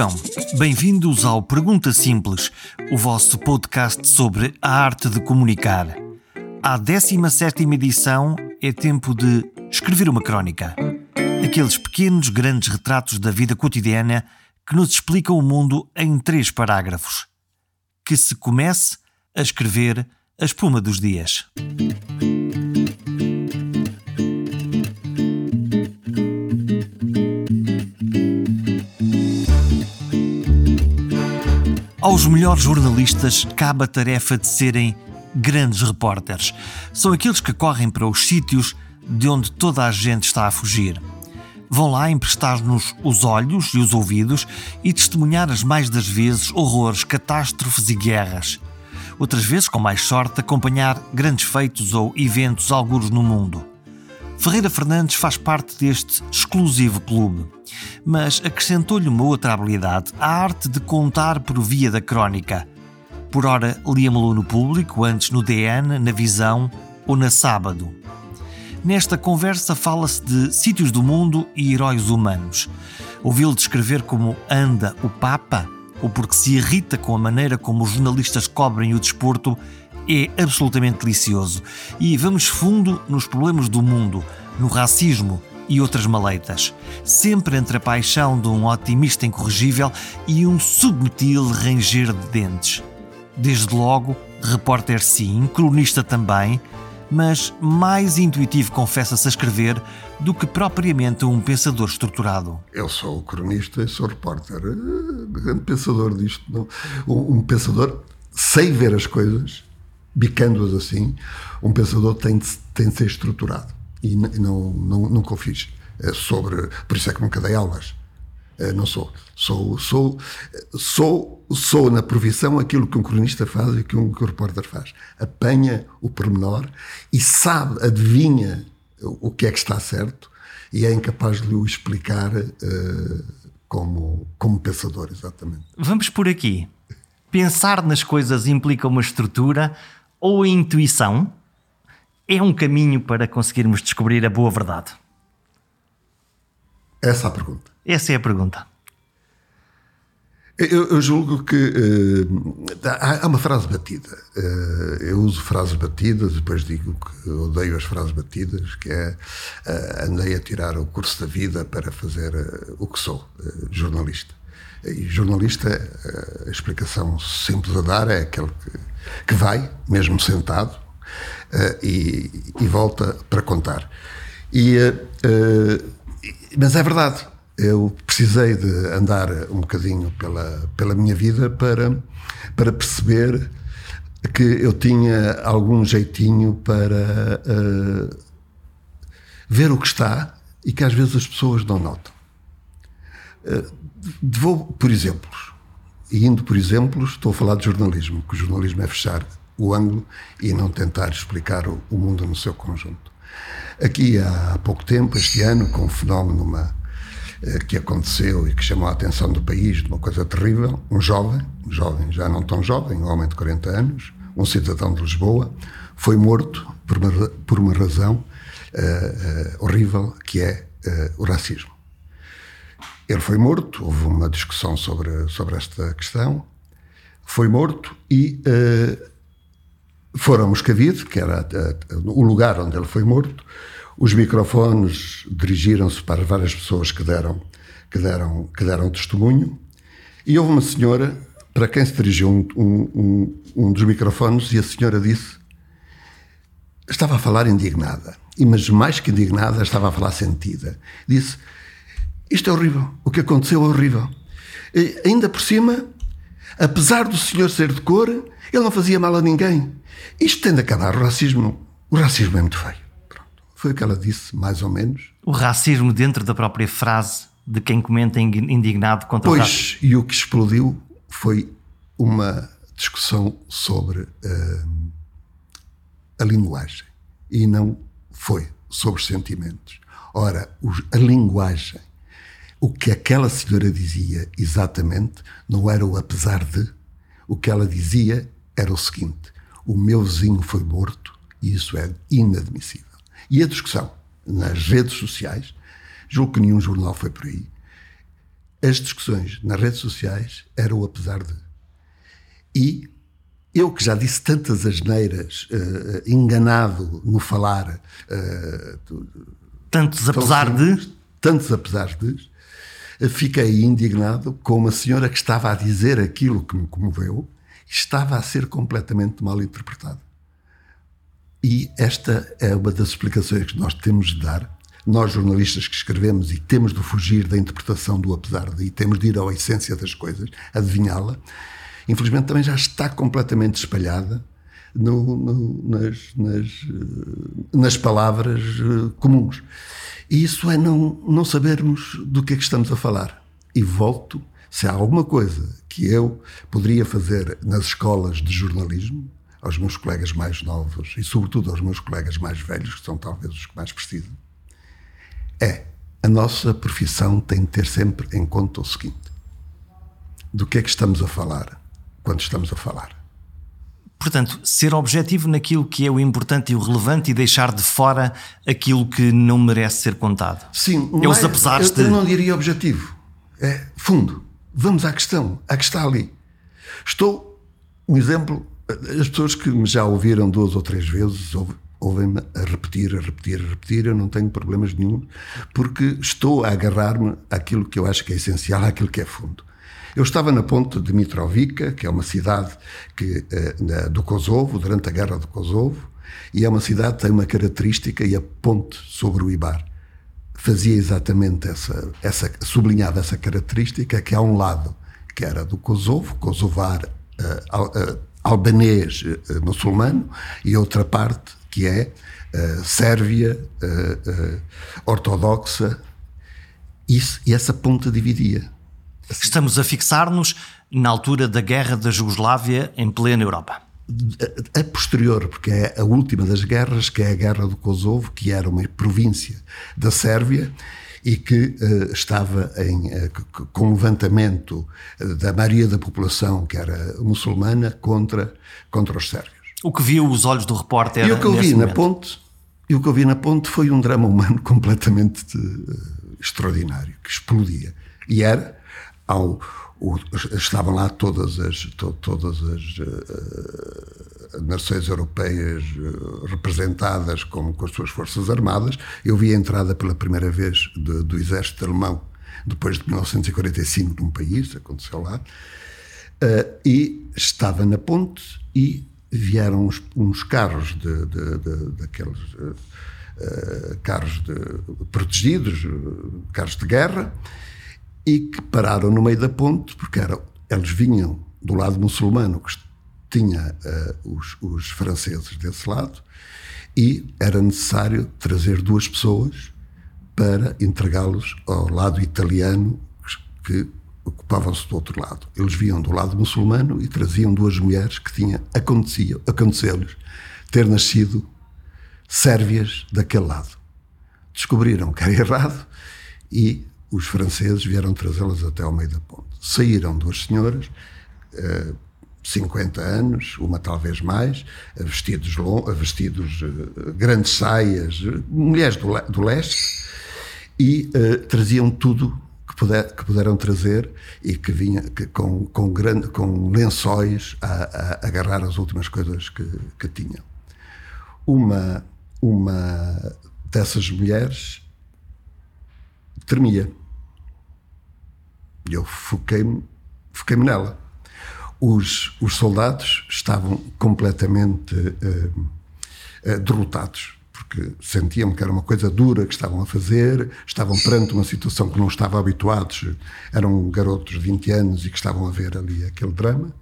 Vivam! Bem-vindos ao Pergunta Simples, o vosso podcast sobre a arte de comunicar. À 17 edição é tempo de escrever uma crónica. Aqueles pequenos, grandes retratos da vida cotidiana que nos explicam o mundo em três parágrafos. Que se comece a escrever a espuma dos dias. Aos melhores jornalistas cabe a tarefa de serem grandes repórteres. São aqueles que correm para os sítios de onde toda a gente está a fugir. Vão lá emprestar-nos os olhos e os ouvidos e testemunhar as mais das vezes horrores, catástrofes e guerras. Outras vezes, com mais sorte, acompanhar grandes feitos ou eventos alguros no mundo. Ferreira Fernandes faz parte deste exclusivo clube, mas acrescentou-lhe uma outra habilidade, a arte de contar por via da crónica. Por ora lia-me-lo no público, antes no DN, na Visão ou na Sábado. Nesta conversa fala-se de sítios do mundo e heróis humanos. Ouvi-lo descrever como anda o Papa, ou porque se irrita com a maneira como os jornalistas cobrem o desporto, é absolutamente delicioso. E vamos fundo nos problemas do mundo, no racismo e outras maleitas. Sempre entre a paixão de um otimista incorrigível e um subtil ranger de dentes. Desde logo, repórter sim, cronista também, mas mais intuitivo confessa-se a escrever do que propriamente um pensador estruturado. Eu sou cronista e sou repórter. Eh, grande pensador disto. Não? Um pensador, sei ver as coisas, bicando-as assim, um pensador tem de, tem de ser estruturado. E não, não, nunca o fiz. Eh, sobre, por isso é que nunca dei aulas. Eh, não sou. Sou, sou, sou, sou na profissão aquilo que um cronista faz e que um, repórter faz. Apanha o pormenor e sabe, adivinha o que é que está certo e é incapaz de lhe explicar uh, como, como pensador, exatamente. Vamos por aqui. Pensar nas coisas implica uma estrutura ou intuição é um caminho para conseguirmos descobrir a boa verdade? Essa é a pergunta. Essa é a pergunta. Eu, eu julgo que uh, há, há, uma frase batida. Uh, eu uso frases batidas, depois digo que odeio as frases batidas, que é uh, andei a tirar o curso da vida para fazer o que sou, jornalista. E jornalista, a explicação simples a dar é aquele que, que vai, mesmo sentado, e, e, volta para contar. E, mas é verdade, eu precisei de andar um bocadinho pela, pela minha vida para, para perceber que eu tinha algum jeitinho para uh, ver o que está e que às vezes as pessoas não notam. Uh, vou por exemplos. E indo por exemplos, estou a falar de jornalismo, que o jornalismo é fechar o ângulo e não tentar explicar o, o mundo no seu conjunto. Aqui há pouco tempo, este ano, com um fenómeno, uma, eh, que aconteceu e que chamou a atenção do país de uma coisa terrível. Um jovem, um jovem já não tão jovem, um homem de 40 anos, um cidadão de Lisboa, foi morto por uma, por uma razão uh, uh, horrível que é uh, o racismo. Ele foi morto, houve uma discussão sobre, sobre esta questão, foi morto e foram a Moscavide, que era o lugar onde ele foi morto, os microfones dirigiram-se para várias pessoas que deram, que, deram, que deram testemunho e houve uma senhora para quem se dirigiu um, um, um dos microfones e a senhora disse estava a falar indignada, mas mais que indignada estava a falar sentida. Disse, isto é horrível, o que aconteceu é horrível. E, ainda por cima, apesar do senhor ser de cor, ele não fazia mal a ninguém. Isto tem de acabar, o racismo, o racismo é muito feio. Foi o que ela disse, mais ou menos. O racismo dentro da própria frase de quem comenta indignado contra pois, o racismo. Pois, e o que explodiu foi uma discussão sobre uh, a linguagem e não foi sobre sentimentos. Ora, a linguagem, o que aquela senhora dizia exatamente não era o apesar de, o que ela dizia era o seguinte: o meu vizinho foi morto e isso é inadmissível. E a discussão nas redes sociais, julgo que nenhum jornal foi por aí, as discussões nas redes sociais eram apesar de. E eu que já disse tantas asneiras, uh, enganado no falar. Uh, tantos apesar de. Tantos apesar de. Fiquei indignado com uma senhora que estava a dizer aquilo que me comoveu estava a ser completamente mal interpretado. E esta é uma das explicações que nós temos de dar nós jornalistas que escrevemos e temos de fugir da interpretação do apesar de e temos de ir à essência das coisas, adivinhá-la, infelizmente também já está completamente espalhada no, no, nas, nas, eh, nas, palavras eh, comuns. E isso é não, não sabermos do que é que estamos a falar. E volto, se há alguma coisa que eu poderia fazer nas escolas de jornalismo, aos meus colegas mais novos e, sobretudo, aos meus colegas mais velhos, que são talvez os que mais precisam, é a nossa profissão tem de ter sempre em conta o seguinte: do que é que estamos a falar quando estamos a falar. Portanto, ser objetivo naquilo que é o importante e o relevante e deixar de fora aquilo que não merece ser contado. Sim, é os apesar eu, de. Eu não diria objetivo. É fundo. Vamos à questão, à que está ali. Estou, um exemplo, as pessoas que me já ouviram duas ou três vezes, ouvem-me a repetir, a repetir, a repetir, eu não tenho problemas nenhum, porque estou a agarrar-me àquilo que eu acho que é essencial, àquilo que é fundo. Eu estava na ponte de Mitrovica, que é uma cidade que, eh, do Kosovo, durante a guerra do Kosovo, e é uma cidade que tem uma característica, e a ponte sobre o Ibar fazia exatamente essa, essa sublinhava essa característica, que há um lado que era do Kosovo, kosovar, uh, uh, albanês uh, muçulmano, e outra parte que é Sérvia ortodoxa, isso, e essa ponta dividia. Estamos a fixar-nos na altura da guerra da Jugoslávia em plena Europa. A, posterior, porque é a última das guerras, que é a guerra do Kosovo, que era uma província da Sérvia e que uh, estava em, uh, com levantamento da maioria da população que era muçulmana contra, contra os sérvios. O que viu os olhos do repórter E o que eu vi na ponte, e o que eu vi na ponte foi um drama humano completamente uh, extraordinário, que explodia. E era ao o, estavam lá todas as to, todas as uh, nações europeias uh, representadas com, com as suas forças armadas. Eu vi a entrada pela primeira vez de, do exército alemão depois de 1945 num país, aconteceu lá, uh, e estava na ponte e vieram uns, uns carros de, de, de daqueles uh, carros protegidos, carros de guerra, e que pararam no meio da ponte, porque era, eles vinham do lado muçulmano, que tinha uh, os, os franceses desse lado, e era necessário trazer duas pessoas para entregá-los ao lado italiano que ocupavam-se do outro lado. Eles viam do lado muçulmano e traziam duas mulheres que tinha aconteceu-lhes ter nascido sérvias daquele lado. Descobriram que era errado e os franceses vieram trazê-las até ao meio da ponte. Saíram duas senhoras, uh, eh, 50 anos, uma talvez mais, vestidos, vestidos uh, grandes saias, mulheres do, do leste, e uh, traziam tudo que, puder, que puderam trazer e que vinha que, com, com, grande, com lençóis a, a, agarrar as últimas coisas que, que tinham. Uma, uma dessas mulheres tremia. E eu foquei-me foquei nela. Os, os soldados estavam completamente uh, uh, derrotados porque sentiam que era uma coisa dura que estavam a fazer, estavam perante uma situação que não estavam habituados, eram garotos de 20 anos e que estavam a ver ali aquele drama.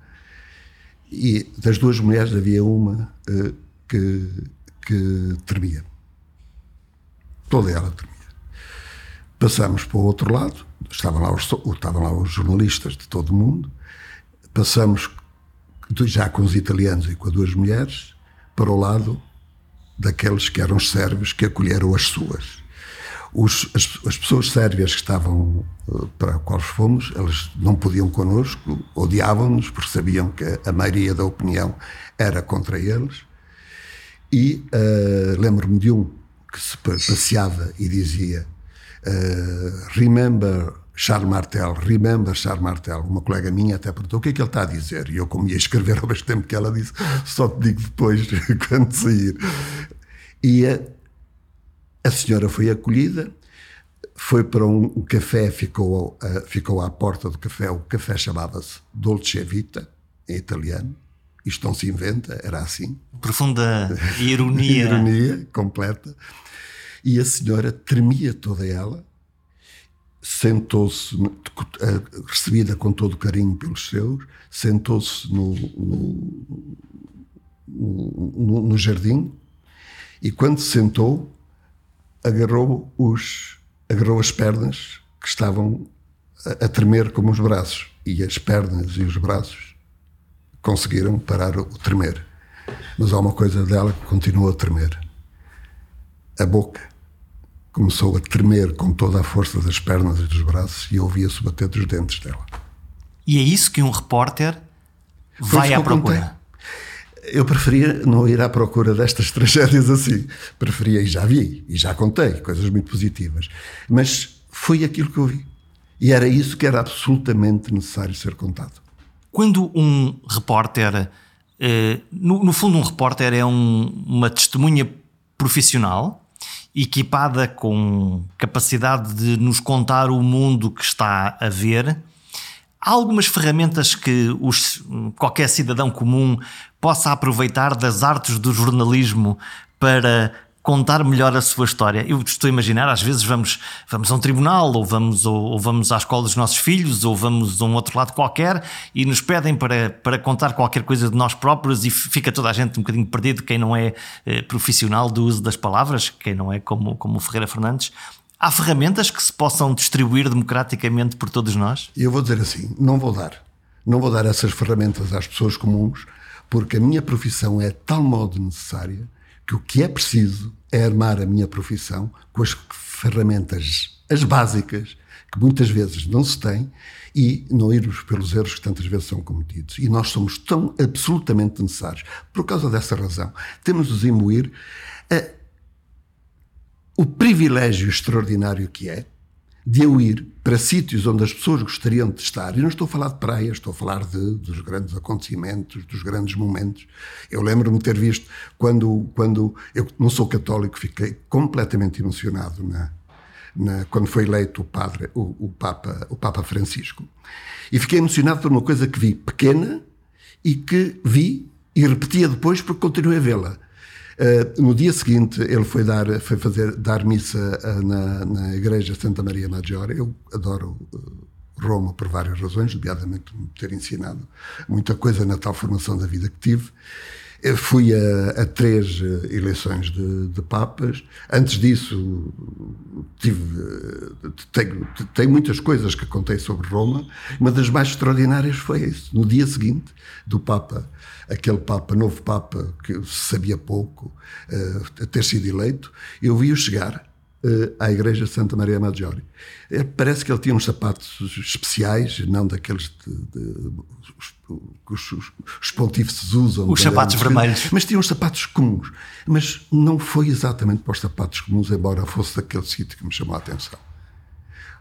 E das duas mulheres havia uma uh, que, que tremia. Toda ela tremia. Passamos para o outro lado, estavam lá os, estavam lá os jornalistas de todo o mundo, passamos já com os italianos e com as duas mulheres para o lado daqueles que eram os sérvios que acolheram as suas. Os, as, as, pessoas sérvias que estavam uh, para quais fomos, elas não podiam connosco, odiavam-nos porque sabiam que a maioria da opinião era contra eles. E uh, lembro-me de um que se passeava e dizia uh, Remember Charles Martel, remember Charles Martel, uma colega minha até perguntou o que é que ele está a dizer. E eu, como ia escrever ao mesmo tempo que ela disse, só te digo depois, quando sair. E a, a senhora foi acolhida, foi para um, um café, ficou, uh, ficou à porta do café. O café chamava-se Dolce Vita, em italiano. Isto não se inventa, era assim. Profunda ironia. ironia completa. E a senhora tremia toda ela, sentou-se, recebida com todo carinho pelos seus, sentou-se no, no, no, no, jardim e quando se sentou, agarrou, os, agarrou as pernas que estavam a, a tremer como os braços. E as pernas e os braços conseguiram parar o tremer. Mas há uma coisa dela que continua a tremer. A boca começou a tremer com toda a força das pernas e dos braços e ouvia-se bater dos dentes dela. E é isso que um repórter vai à procura. Eu preferia não ir à procura destas tragédias assim. Preferia, e já vi, e já contei, coisas muito positivas. Mas foi aquilo que eu vi. E era isso que era absolutamente necessário ser contado. Quando um repórter, eh, no, no, fundo, um repórter é um, uma testemunha profissional equipada com capacidade de nos contar o mundo que está a ver. Há algumas ferramentas que os, qualquer cidadão comum possa aproveitar das artes do jornalismo para contar melhor a sua história. Eu estou a imaginar, às vezes vamos, vamos a um tribunal, ou vamos, ou, ou, vamos à escola dos nossos filhos, ou vamos a um outro lado qualquer e nos pedem para, para contar qualquer coisa de nós próprios e fica toda a gente um bocadinho perdido, quem não é eh, profissional do uso das palavras, quem não é como, como o Ferreira Fernandes. Há ferramentas que se possam distribuir democraticamente por todos nós? Eu vou dizer assim: não vou dar. Não vou dar essas ferramentas às pessoas comuns, porque a minha profissão é de tal modo necessária que o que é preciso é armar a minha profissão com as ferramentas, as básicas, que muitas vezes não se tem, e não irmos pelos erros que tantas vezes são cometidos. E nós somos tão absolutamente necessários. Por causa dessa razão, temos de nos imbuir a, o privilégio extraordinário que é de eu ir para sítios onde as pessoas gostariam de estar. E não estou a falar de praias, estou a falar de, dos grandes acontecimentos, dos grandes momentos. Eu lembro-me de ter visto, quando, quando eu não sou católico, fiquei completamente emocionado na, na, quando foi eleito o padre, o, o, Papa, o Papa Francisco. E fiquei emocionado por uma coisa que vi pequena e que vi e repetia depois porque continuei a vê-la. Uh, no dia seguinte, ele foi dar, foi fazer, dar missa uh, na, na igreja Santa Maria Maggiore. Eu adoro uh, Roma por várias razões, nomeadamente me ter ensinado muita coisa na tal formação da vida que tive. Eu fui a, a três eleições de, de, papas. Antes disso, tive, tenho, tenho, muitas coisas que contei sobre Roma. Uma das mais extraordinárias foi isso. No dia seguinte do Papa aquele Papa, novo Papa, que sabia pouco, uh, ter sido eleito, eu vi-o chegar à Igreja de Santa Maria Maggiore. Uh, parece que ele tinha uns sapatos especiais, não daqueles que os, os, os, pontífices usam. Os sapatos vermelhos. Mas tinha uns sapatos comuns. Mas não foi exatamente para os sapatos comuns, embora fosse daquele sítio que me chamou a atenção.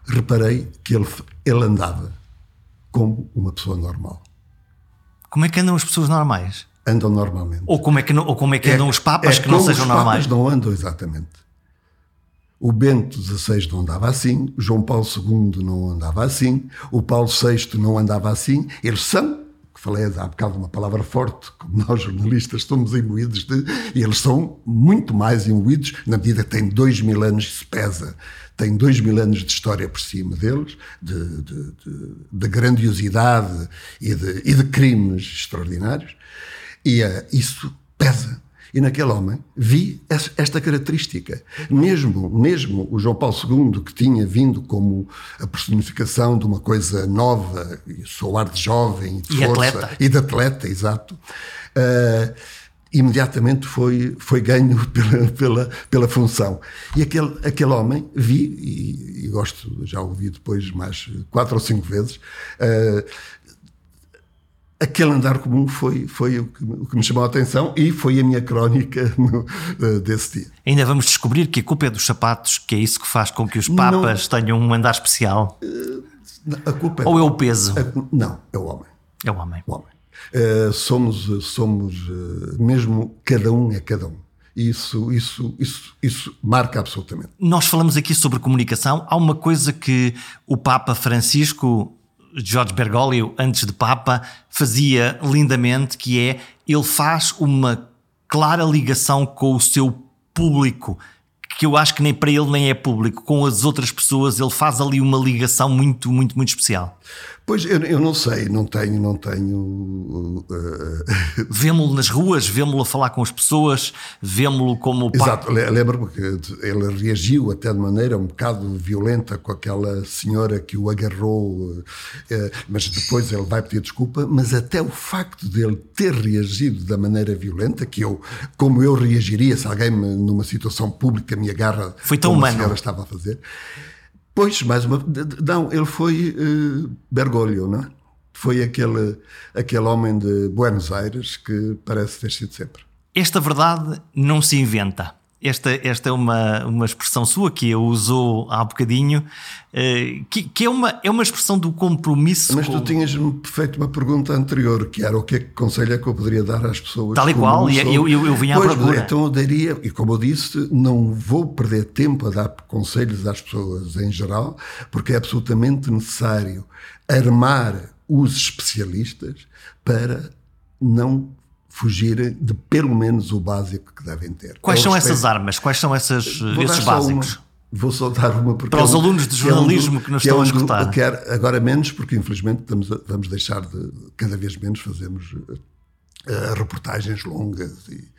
Reparei que ele, ele andava como uma pessoa normal. Como é que andam as pessoas normais? Andam normalmente. Ou como é que, ou como é que é, andam os papas é que não sejam normais? Os papas não andam exatamente. O Bento XVI não andava assim, o João Paulo II não andava assim, o Paulo VI não andava assim. Eles são, que falei há bocado uma palavra forte, como nós jornalistas somos imbuídos de, e eles são muito mais imbuídos na medida que têm dois mil anos e se pesa tem dois mil anos de história por cima deles, de, de, de, de grandiosidade e de, e de, crimes extraordinários, e uh, isso pesa. E naquele homem vi esta característica. Mesmo, mesmo o João Paulo II, que tinha vindo como a personificação de uma coisa nova, sou ar de jovem, de e força, atleta. e de atleta, exato. Uh, imediatamente foi, foi ganho pela, pela, pela função. E aquele, aquele homem, vi, e, e gosto, já ouvi depois mais quatro ou cinco vezes, uh, aquele andar comum foi, foi o, que, o que me chamou a atenção e foi a minha crónica no, uh, desse dia. Ainda vamos descobrir que a culpa é dos sapatos, que é isso que faz com que os papas não, tenham um andar especial. Uh, a culpa é Ou é o peso? A, não, é o homem. É o homem. O homem. Uh, somos, somos mesmo cada um é cada um. Isso, isso, isso, isso marca absolutamente. Nós falamos aqui sobre comunicação. Há uma coisa que o Papa Francisco Jorge Bergoglio, antes de Papa, fazia lindamente, que é ele faz uma clara ligação com o seu público, que eu acho que nem para ele nem é público, com as outras pessoas, ele faz ali uma ligação muito, muito, muito especial. Pois eu, eu não sei, não tenho, não tenho. Uh, Vemo-lo nas ruas, vemo-lo a falar com as pessoas, vemo-lo como. Exato, lembro-me que ele reagiu até de maneira um bocado violenta com aquela senhora que o agarrou, uh, mas depois ele vai pedir desculpa. Mas até o facto de ele ter reagido da maneira violenta, que eu, como eu reagiria se alguém numa situação pública me agarra, foi tão como humano. a senhora estava a fazer Pois, mais uma. Não, ele foi uh, Bergoglio, não é? Foi aquele, aquele homem de Buenos Aires que parece ter sido sempre. Esta verdade não se inventa. Esta, esta é uma, uma expressão sua que eu usou há bocadinho, eh, que, que é, uma, é uma expressão do compromisso. Mas tu tinhas-me feito uma pergunta anterior, que era o que é que conselho é que eu poderia dar às pessoas. Tal e qual, e eu, eu, eu vinha pois, à procura. Então eu daria, e como eu disse, não vou perder tempo a dar conselhos às pessoas em geral, porque é absolutamente necessário armar os especialistas para não fugirem de pelo menos o básico que devem ter. Quais são essas armas? Quais são essas, esses básicos? Uma, vou só dar uma porque para os é alunos de jornalismo que, é um, que nos que estão é um, a escutar. Quer, agora menos, porque infelizmente estamos a, vamos deixar de cada vez menos fazemos uh, reportagens longas e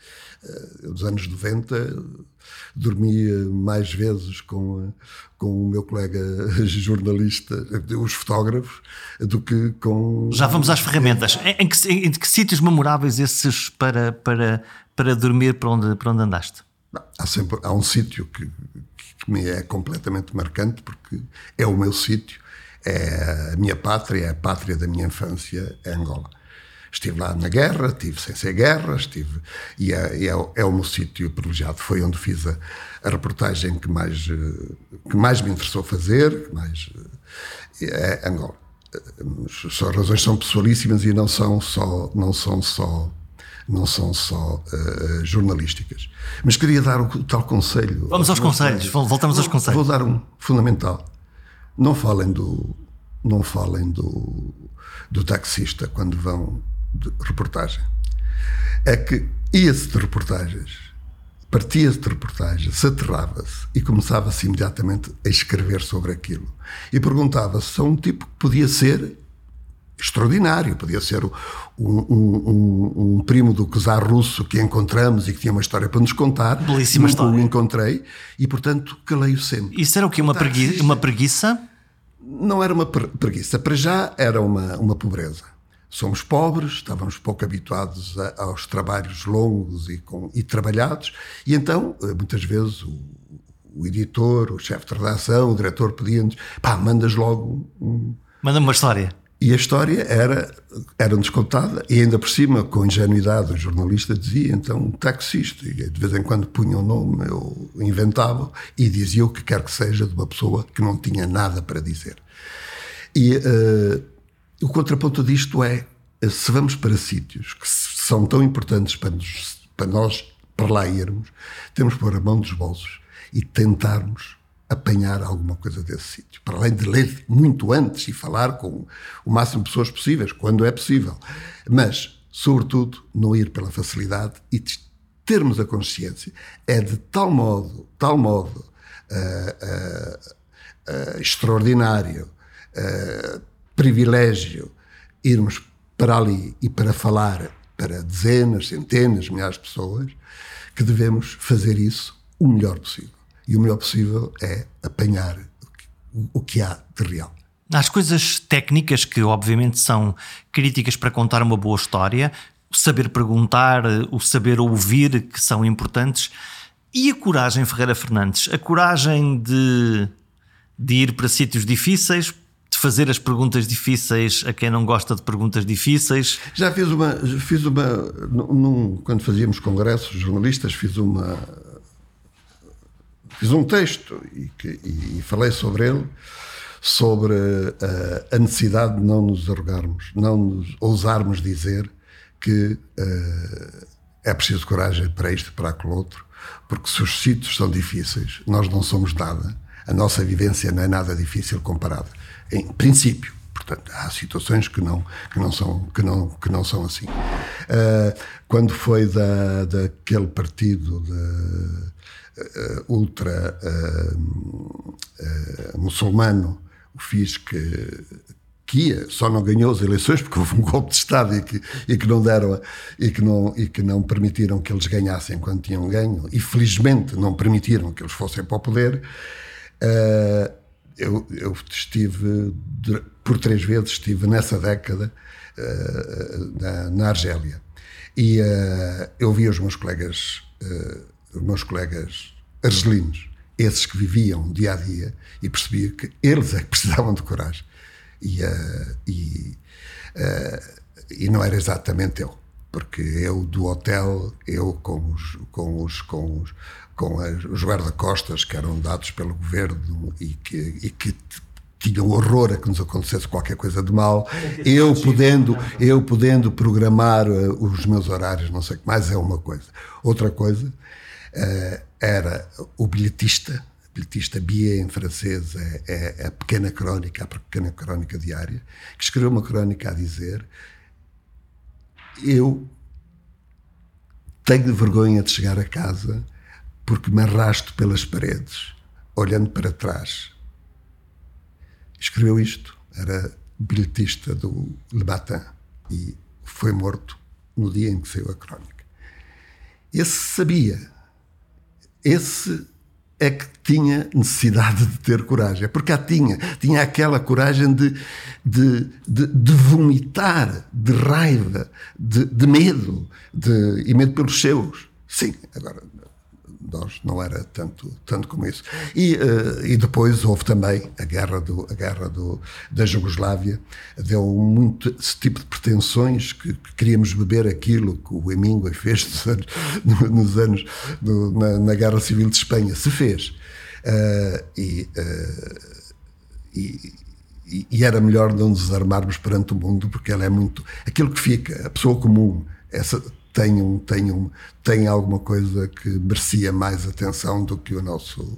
uh, dos anos 90 dormi mais vezes com, com o meu colega jornalista, os fotógrafos, do que com. Já vamos às ferramentas. Em, em que, em que sítios memoráveis esses para, para, para dormir para onde, para onde andaste? Há, sempre, há um sítio que, que me é completamente marcante, porque é o meu sítio, é a minha pátria, é a pátria da minha infância, é Angola. Estive lá na guerra, estive sem ser guerra, estive, e é, é, é o meu sítio privilegiado. Foi onde fiz a, a, reportagem que mais, que mais me interessou fazer, que mais, é Angola. As razões são pessoalíssimas e não são só, não são só não são só uh, jornalísticas. Mas queria dar o tal conselho. Vamos aos conselhos, voltamos aos conselhos. Vou dar um fundamental. Não falem do, não falem do, do taxista quando vão de reportagem. É que ia-se de reportagens, partia-se de reportagens, se aterrava-se e começava-se imediatamente a escrever sobre aquilo. E perguntava-se se um tipo que podia ser extraordinário, podia ser um, um, um, um, primo do czar russo que encontramos e que tinha uma história para nos contar. Belíssima história. o encontrei e, portanto, calei-o sempre. Isso era o que? Uma, pregui uma preguiça? Não era uma preguiça. Para já era uma, uma pobreza Somos pobres, estávamos pouco habituados a, aos trabalhos longos e, com, e trabalhados, e então, eh, muitas vezes, o, o editor, o chefe de redação, o diretor pediam-nos, pá, mandas logo um... Manda-me uma história. E a história era, era-nos contada, e ainda por cima, com ingenuidade, o jornalista dizia, então, um taxista, e de vez em quando punha o um nome, eu inventava, e dizia o que quer que seja de uma pessoa que não tinha nada para dizer. E... Uh, o contraponto disto é, se vamos para sítios que são tão importantes para, nos, para nós para lá irmos, temos que pôr a mão dos bolsos e tentarmos apanhar alguma coisa desse sítio. Para além de ler muito antes e falar com o máximo de pessoas possíveis, quando é possível. Mas, sobretudo, não ir pela facilidade e termos a consciência. É de tal modo, tal modo uh, uh, uh, extraordinário, privilégio irmos para ali e para falar para dezenas, centenas, milhares de pessoas, que devemos fazer isso o melhor possível. E o melhor possível é apanhar o que há de real. As coisas técnicas que, obviamente, são críticas para contar uma boa história, o saber perguntar, o saber ouvir, que são importantes. E a coragem, Ferreira Fernandes? A coragem de, de ir para sítios difíceis de fazer as perguntas difíceis a quem não gosta de perguntas difíceis. Já fiz uma, fiz uma num, quando fazíamos congressos jornalistas, fiz uma fiz um texto e, que, e falei sobre ele, sobre a, a, necessidade de não nos arrogarmos, não nos ousarmos dizer que uh, é preciso coragem para isto, para aquele outro, porque se os sítios são difíceis, nós não somos nada, a nossa vivência não é nada difícil comparada. Em princípio. Portanto, há situações que não, que não, são, que não, que não são assim. Uh, quando foi da, daquele partido de, uh, ultra uh, muçulmano, o FIS, que, que ia, só não ganhou as eleições porque houve um golpe de Estado e que, e que não deram e que não, e que não permitiram que eles ganhassem quando tinham ganho e felizmente não permitiram que eles fossem para o poder. Uh, eu, eu, estive por três vezes estive nessa década uh, na, na, Argélia. E uh, eu vi os meus colegas os meus colegas argelinos esses que viviam dia a dia e percebia que eles é que precisavam de coragem. E, uh, e, uh, e não era exatamente eu, porque eu do hotel, eu com os, com os, com os, com os guarda-costas que eram dados pelo governo e que, e que tinham horror a que nos acontecesse qualquer coisa de mal, eu podendo, eu podendo programar uh, os meus horários, não sei o que mais, é uma coisa. Outra coisa uh, era o bilhetista bilhetista Bie em francês é, é, é, a pequena crónica, a pequena crónica diária, que escreveu uma crónica a dizer eu tenho vergonha de chegar a casa porque me arrasto pelas paredes, olhando para trás. Escreveu isto, era bilhetista do Le Matin e foi morto no dia em que saiu a crónica. Esse sabia, esse é que tinha necessidade de ter coragem. Porque a tinha. Tinha aquela coragem de, de, de, de vomitar, de raiva, de, de medo, de, e medo pelos seus. Sim, agora nós não era tanto, tanto como isso. E, uh, e depois houve também a guerra, do, a guerra do, da Jugoslávia, deu muito esse tipo de pretensões que, que queríamos beber aquilo que o Hemingway fez nos anos, nos anos no, na, na, Guerra Civil de Espanha. Se fez. Uh, e, uh, e, e, era melhor não nos armarmos perante o mundo, porque ela é muito. aquilo que fica, a pessoa comum, essa tem, um, tem, um, tem alguma coisa que merecia mais atenção do que o nosso,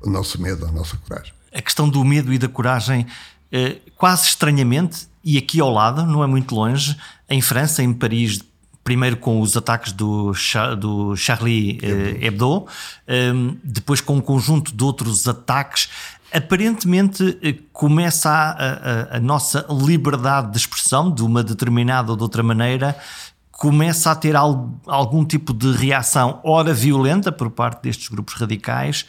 o nosso medo, a nossa coragem. A questão do medo e da coragem, eh, quase estranhamente, e aqui ao lado, não é muito longe, em França, em Paris, primeiro com os ataques do, do Charlie eh, Hebdo, eh, depois com um conjunto de outros ataques. Aparentemente começa a, a, a, nossa liberdade de expressão de uma determinada ou de outra maneira começa a ter algum tipo de reação, ora violenta por parte destes grupos radicais,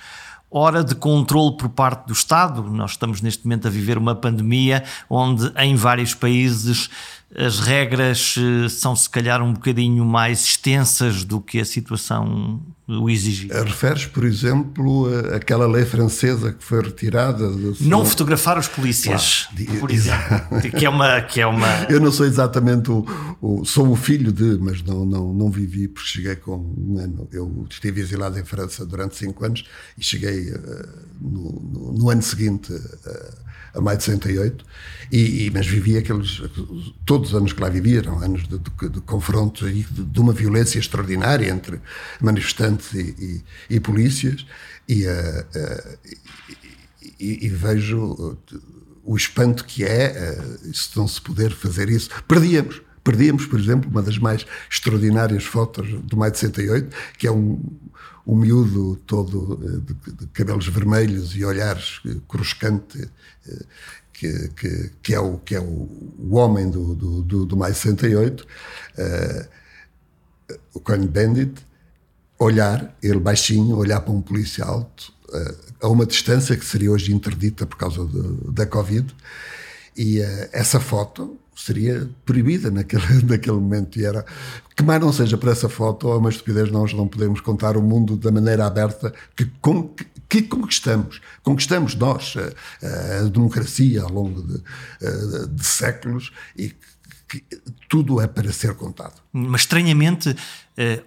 ora de controle por parte do Estado. Nós estamos neste momento a viver uma pandemia onde em vários países as regras eh, são se calhar um bocadinho mais extensas do que a situação o exigia. Referes, por exemplo, aquela lei francesa que foi retirada? Não fotografar os polícias, claro, por exemplo, que é uma, que é uma... Eu não sou exatamente o, o, sou o filho de, mas não, não, não vivi porque cheguei com um ano. Eu estive exilado em França durante cinco anos e cheguei uh, no, no, no, ano seguinte uh, a maio de 68 e, e, mas vivi aqueles todos os anos que lá vivi eram anos de, de, de confrontos e de, de, uma violência extraordinária entre manifestantes e, e, e polícias e, uh, uh, e, vejo o espanto que é se não se poder fazer isso. Perdíamos perdíamos por exemplo uma das mais extraordinárias fotos do maio de 68 que é um um miúdo todo de, de cabelos vermelhos e olhares cruscante que, que, que, é o, que é o, o homem do, do, do, do mais 68, uh, o Cohen Bandit, olhar, ele baixinho, olhar para um polícia alto, uh, a uma distância que seria hoje interdita por causa de, da Covid, e uh, essa foto seria proibida naquele, naquele momento e era que mais não seja por essa foto ou uma estupidez nós não podemos contar o mundo da maneira aberta que, com, que conquistamos conquistamos nós a, a, democracia ao longo de, de séculos e que tudo é para ser contado. Mas estranhamente,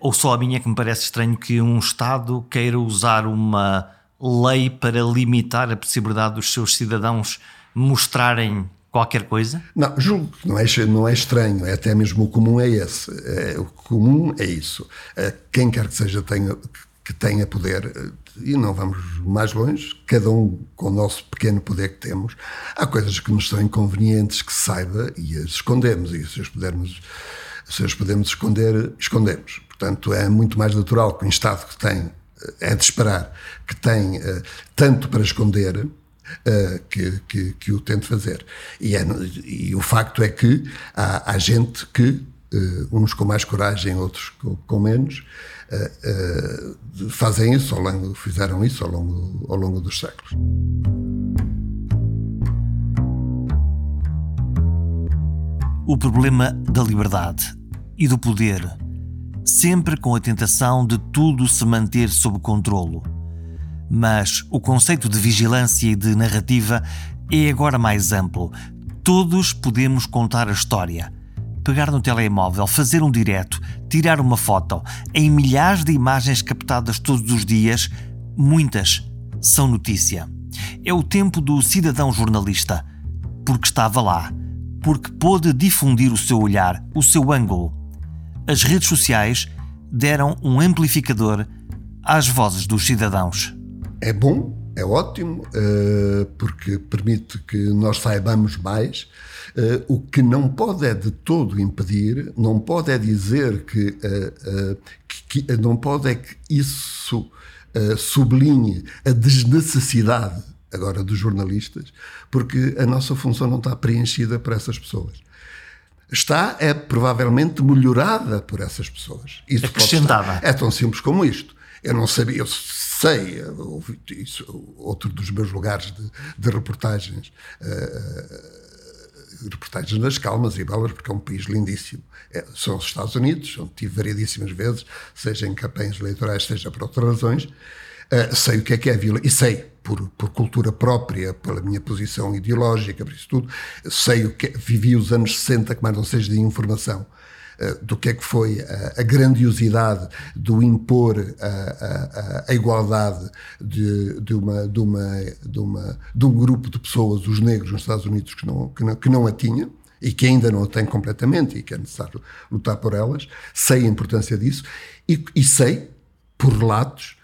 ou só a mim é que me parece estranho que um Estado queira usar uma lei para limitar a possibilidade dos seus cidadãos mostrarem qualquer coisa? Não, julgo não é, não é estranho, é até mesmo o comum é esse. É, o comum é isso. É, quem quer que seja tenha, que tenha poder, e não vamos mais longe, cada um com o nosso pequeno poder que temos, há coisas que nos são inconvenientes que saiba e as escondemos, e se as pudermos, se as podemos esconder, escondemos. Portanto, é muito mais natural que um Estado que tem, é de esperar, que tem uh, tanto para esconder, Uh, que, que, que, o tente fazer. E, é, e, o facto é que há, há gente que, uh, uns com mais coragem, outros com, com menos, uh, fazem isso ao longo, fizeram isso ao longo, ao longo dos séculos. O problema da liberdade e do poder, sempre com a tentação de tudo se manter sob controlo mas o conceito de vigilância e de narrativa é agora mais amplo. Todos podemos contar a história. Pegar no telemóvel, fazer um direto, tirar uma foto. Em milhares de imagens captadas todos os dias, muitas são notícia. É o tempo do cidadão jornalista, porque estava lá, porque pôde difundir o seu olhar, o seu ângulo. As redes sociais deram um amplificador às vozes dos cidadãos é bom, é ótimo, uh, porque permite que nós saibamos mais. Uh, o que não pode é de todo impedir, não pode é dizer que, uh, que, que não pode é que isso sublinhe a desnecessidade agora dos jornalistas, porque a nossa função não está preenchida por essas pessoas. Está, é provavelmente melhorada por essas pessoas. Isso Acrescentada. É tão simples como isto. Eu não sabia, eu sei, isso, outro dos meus lugares de, de reportagens, uh, reportagens nas calmas e belas, porque é um país lindíssimo. É, são os Estados Unidos, onde tive variedíssimas vezes, seja em campanhas eleitorais, seja por outras razões. Uh, sei o que é que é a violência, e sei, por, por cultura própria, pela minha posição ideológica, por isso tudo, sei o que é, vivi os anos 60, que mais não seja de informação. Eh, do que é que foi a, a grandiosidade do impor a, a, a igualdade de, de, uma, de, uma, de, uma, de um grupo de pessoas, os negros nos Estados Unidos, que não, que não, que não a tinham e que ainda não a têm completamente e que é necessário lutar por elas, sei a importância disso e, e sei, por relatos,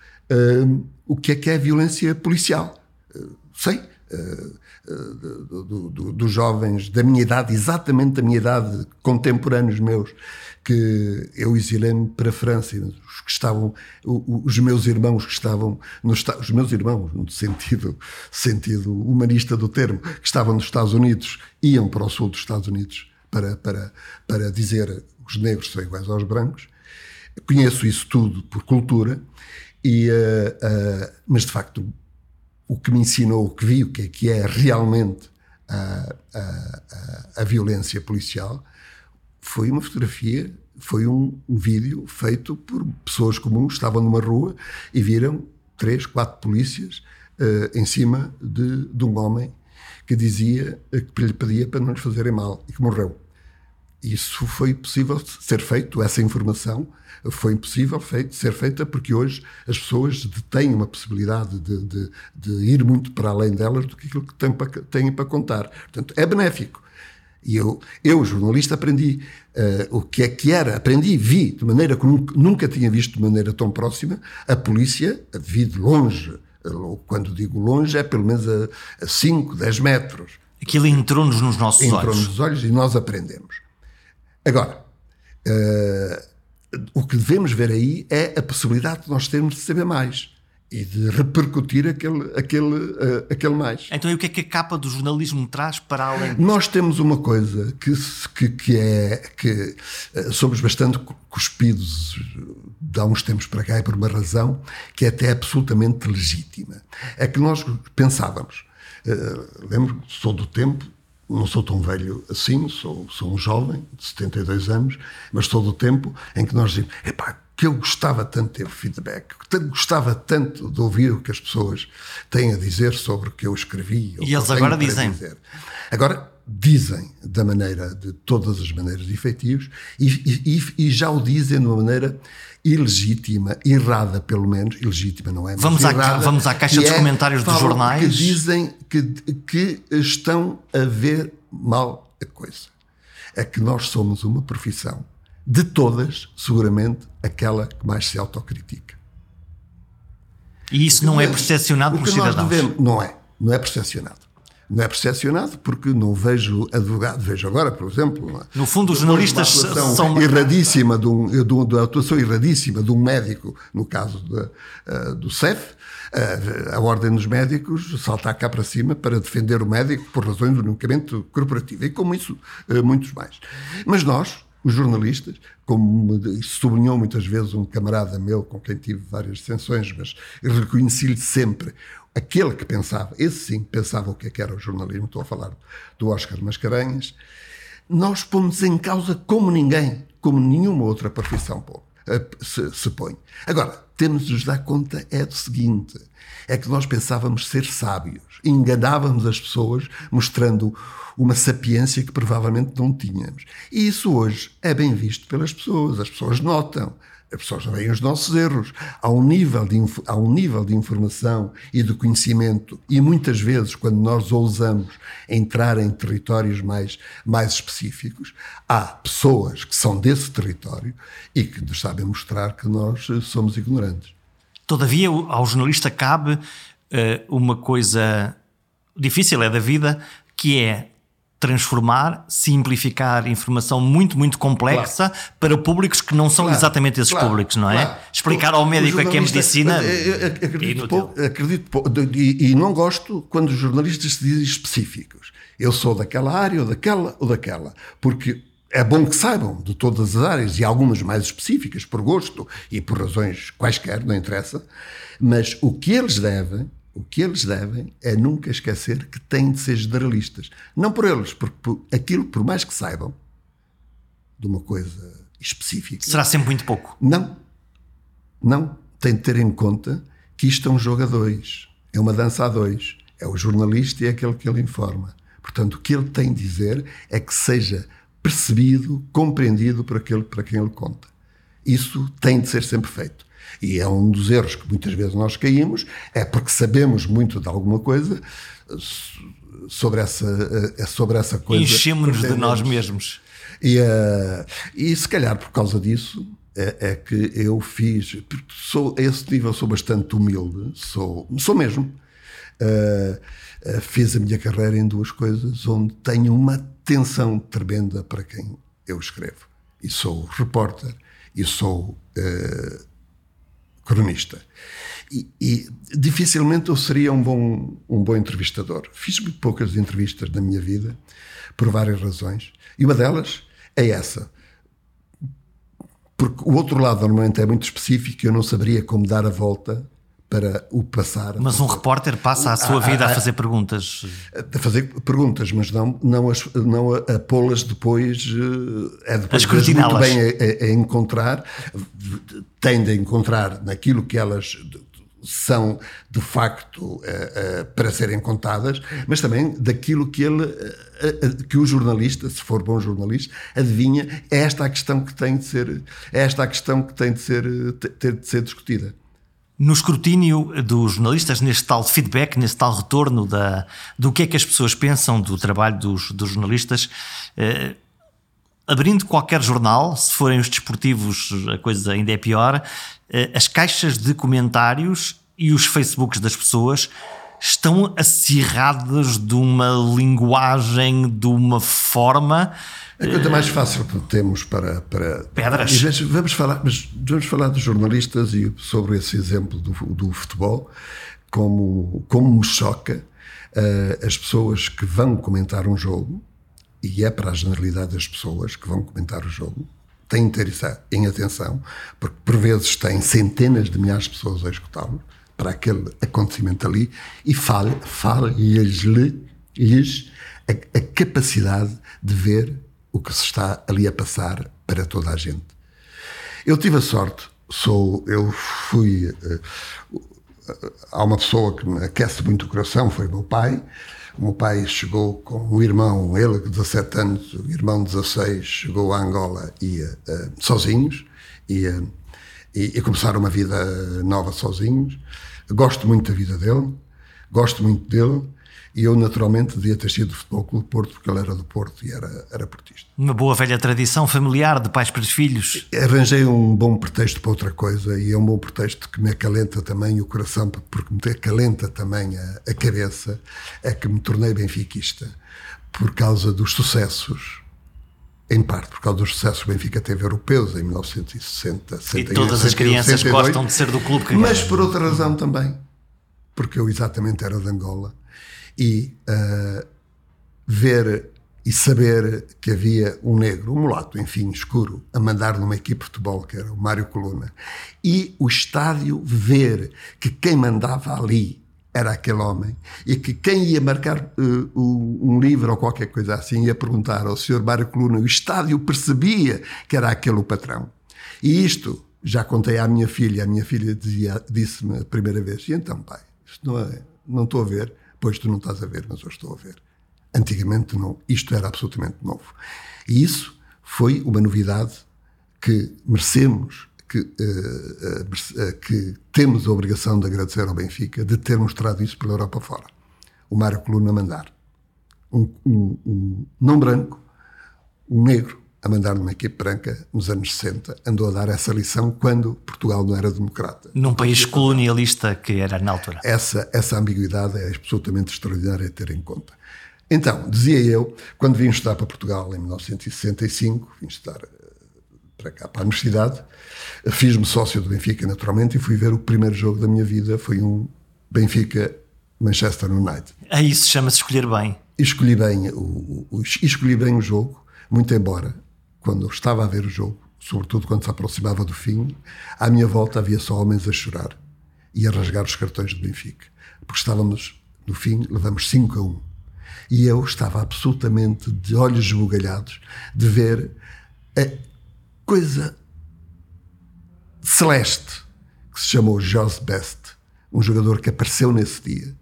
o que é que é a violência policial. Uh, sei. Uh, do, do, dos jovens da minha idade, exatamente da minha idade, contemporâneos meus, que eu exilei-me para a França, os que estavam, os meus irmãos que estavam nos os meus irmãos, no sentido, sentido humanista do termo, que estavam nos Estados Unidos, iam para o sul dos Estados Unidos para, para, para dizer os negros são iguais aos brancos. Conheço isso tudo por cultura, e, uh, uh, mas de facto o que me ensinou, o que vi, o que é, que é realmente a, a, a, violência policial, foi uma fotografia, foi um, um, vídeo feito por pessoas comuns, estavam numa rua e viram três, quatro polícias uh, em cima de, de, um homem que dizia que lhe pedia para não lhes fazerem mal e que morreu. Isso foi possível ser feito, essa informação foi impossível feito, ser feita porque hoje as pessoas têm uma possibilidade de, de, de, ir muito para além delas do que aquilo que têm para, têm para contar. Portanto, é benéfico. E eu, eu jornalista, aprendi uh, o que é que era, aprendi, vi de maneira que nunca, nunca tinha visto de maneira tão próxima a polícia, vi de longe, quando digo longe é pelo menos a 5, 10 metros. Aquilo entrou-nos nos nossos entrou olhos. Entrou-nos nos olhos e nós aprendemos. Agora, uh, o que devemos ver aí é a possibilidade de nós termos de saber mais e de repercutir aquele, aquele, uh, aquele mais. Então, e o que é que a capa do jornalismo traz para além? Nós temos uma coisa que, que, que é que uh, somos bastante cuspidos de há uns tempos para cá e por uma razão que é até absolutamente legítima. É que nós pensávamos, uh, lembro, sou do tempo não sou tão velho assim, sou, sou um jovem de 72 anos, mas todo o tempo em que nós dizemos, epá, que eu gostava tanto de ter feedback, que gostava tanto de ouvir o que as pessoas têm a dizer sobre o que eu escrevi. E eles agora dizem. Dizer. Agora, dizem da maneira, de todas as maneiras efetivas, e, e, e, já o dizem de uma maneira ilegítima, errada pelo menos, ilegítima não é? Vamos, errada, à, vamos à caixa dos é, comentários dos jornais. Que dizem que, que estão a ver mal a coisa. É que nós somos uma profissão de todas, seguramente, aquela que mais se autocritica. E isso não é percepcionado pelos cidadãos? Devemos, não é, não é percepcionado. Não é percepcionado porque não vejo advogado, vejo agora, por exemplo. No fundo, os jornalistas são. Erradíssima de, um, de, um, atuação erradíssima de um médico, no caso de, uh, do CEF, uh, a Ordem dos Médicos saltar cá para cima para defender o médico por razões do unicamente corporativo. E como isso, uh, muitos mais. Mas nós, os jornalistas, como sublinhou muitas vezes um camarada meu com quem tive várias dissenções, mas reconheci-lhe sempre aquele que pensava, esse sim, pensava o que, é que era o jornalismo, estou a falar do Oscar Mascarenhas, nós pomos em causa como ninguém, como nenhuma outra profissão eh, se, se põe. Agora, temos de nos dar conta é do seguinte, é que nós pensávamos ser sábios, enganávamos as pessoas mostrando uma sapiência que provavelmente não tínhamos. E isso hoje é bem visto pelas pessoas, as pessoas notam, as pessoas veem os nossos erros. Há um, nível de, há um nível de informação e de conhecimento, e muitas vezes, quando nós ousamos entrar em territórios mais, mais específicos, há pessoas que são desse território e que nos sabem mostrar que nós somos ignorantes. Todavia, ao jornalista cabe uh, uma coisa difícil, é da vida, que é transformar, simplificar informação muito, muito complexa claro. para públicos que não são claro. exatamente esses claro. públicos, não é? Explicar ao médico a que é medicina. Acredito, pouco, acredito pouco, e, e não gosto quando os jornalistas se dizem específicos. Eu sou daquela área, ou daquela, ou daquela. Porque é bom que saibam de todas as áreas e algumas mais específicas, por gosto e por razões quaisquer, não interessa. Mas o que eles devem o que eles devem é nunca esquecer que têm de ser generalistas. Não por eles, porque por aquilo, por mais que saibam de uma coisa específica. Será sempre muito pouco. Não. Não. Tem de ter em conta que isto é um jogo a dois. É uma dança a dois. É o jornalista e é aquele que ele informa. Portanto, o que ele tem de dizer é que seja percebido, compreendido por aquele para quem ele conta. Isso tem de ser sempre feito. E é um dos erros que muitas vezes nós caímos, é porque sabemos muito de alguma coisa sobre essa, eh, sobre essa coisa. Enchemos-nos de nós mesmos. E, uh, e se calhar por causa disso é, é, que eu fiz, sou, a esse nível sou bastante humilde, sou, sou mesmo. Uh, uh, fiz a minha carreira em duas coisas onde tenho uma atenção tremenda para quem eu escrevo. E sou repórter, e sou uh, cronista. E, e, dificilmente eu seria um bom, um bom entrevistador. Fiz muito poucas entrevistas na minha vida, por várias razões. E uma delas é essa. Porque o outro lado normalmente é muito específico e eu não saberia como dar a volta para o passar. Mas um repórter passa a sua vida a, a, a fazer perguntas. A fazer perguntas, mas não, não, as, não a, a pô-las depois. Eh, é depois muito bem a, a, encontrar, tem de encontrar naquilo que elas são de facto uh, uh, para serem contadas, mas também daquilo que ele, uh, que o jornalista, se for bom jornalista, adivinha, é esta a questão que tem de ser, é esta a questão que tem de ser, ter de ser discutida no escrutínio dos jornalistas, neste tal feedback, neste tal retorno da, do que é que as pessoas pensam do trabalho dos, dos jornalistas, eh, abrindo qualquer jornal, se forem os desportivos, a coisa ainda é pior, eh, as caixas de comentários e os Facebooks das pessoas estão acirradas de uma linguagem, de uma forma a coisa mais fácil que temos para. para Pedras. Vezes, vamos, falar, mas vamos falar dos jornalistas e sobre esse exemplo do, do futebol, como, como me choca uh, as pessoas que vão comentar um jogo, e é para a generalidade das pessoas que vão comentar o jogo, têm de ter isso em atenção, porque por vezes têm centenas de milhares de pessoas a escutá-lo para aquele acontecimento ali e fale-lhes fale a, a capacidade de ver o que se está ali a passar para toda a gente. Eu tive a sorte, sou, eu fui. Uh, há uma pessoa que me aquece muito o coração, foi meu pai. O meu pai chegou com um irmão, ele de 17 anos, o irmão de 16, chegou a Angola e uh, sozinhos e, uh, e, e começaram uma vida nova sozinhos. Gosto muito da vida dele, gosto muito dele e eu, naturalmente, devia ter sido do Futebol Clube Porto, porque ele era do Porto e era, era portista. Uma boa velha tradição familiar de pais para os filhos. Arranjei um bom pretexto para outra coisa e é um bom pretexto que me acalenta também o coração, porque me acalenta também a, a cabeça, é que me tornei benfiquista por causa dos sucessos em parte por causa dos sucessos que o Benfica teve europeus em 1960, 68, e todas as crianças 62, gostam de ser do clube que Mas por outra razão também, porque eu exatamente era de Angola e uh, ver e saber que havia um negro, um mulato, enfim, escuro, a mandar numa equipe de futebol, que era o Mário Coluna, e o estádio ver que quem mandava ali era aquele homem, e que quem ia marcar uh, um livro ou qualquer coisa assim ia perguntar ao Sr. Mário Coluna, o estádio percebia que era aquele o patrão. E isto já contei à minha filha, a minha filha disse-me a primeira vez, e então pai, isto não, é, não estou a ver, Pois tu não estás a ver, mas eu estou a ver. Antigamente não, isto era absolutamente novo. E isso foi uma novidade que merecemos, que, uh, que temos a obrigação de agradecer ao Benfica de ter mostrado isso pela Europa fora. O Mário Coluna mandar. Um, um, um não branco, um negro, a mandar numa equipe branca nos anos 60, andou a dar essa lição quando Portugal não era democrata. Num país colonialista que era na altura. Essa, essa ambiguidade é absolutamente extraordinária a ter em conta. Então, dizia eu, quando vim estudar para Portugal em 1965, vim estudar eh, para cá, para a universidade, fiz-me sócio do Benfica, naturalmente, e fui ver o primeiro jogo da minha vida, foi um Benfica-Manchester United. Aí isso chama-se escolher bem. escolhi bem o, o, escolhi bem o jogo, muito embora quando eu estava a ver o jogo, sobretudo quando se aproximava do fim, à minha volta havia só homens a chorar e a rasgar os cartões do Benfica. Porque estávamos, no fim, levamos 5 a 1. Um. E eu estava absolutamente de olhos esbugalhados de ver a coisa celeste que se chamou Jos Best, um jogador que apareceu nesse dia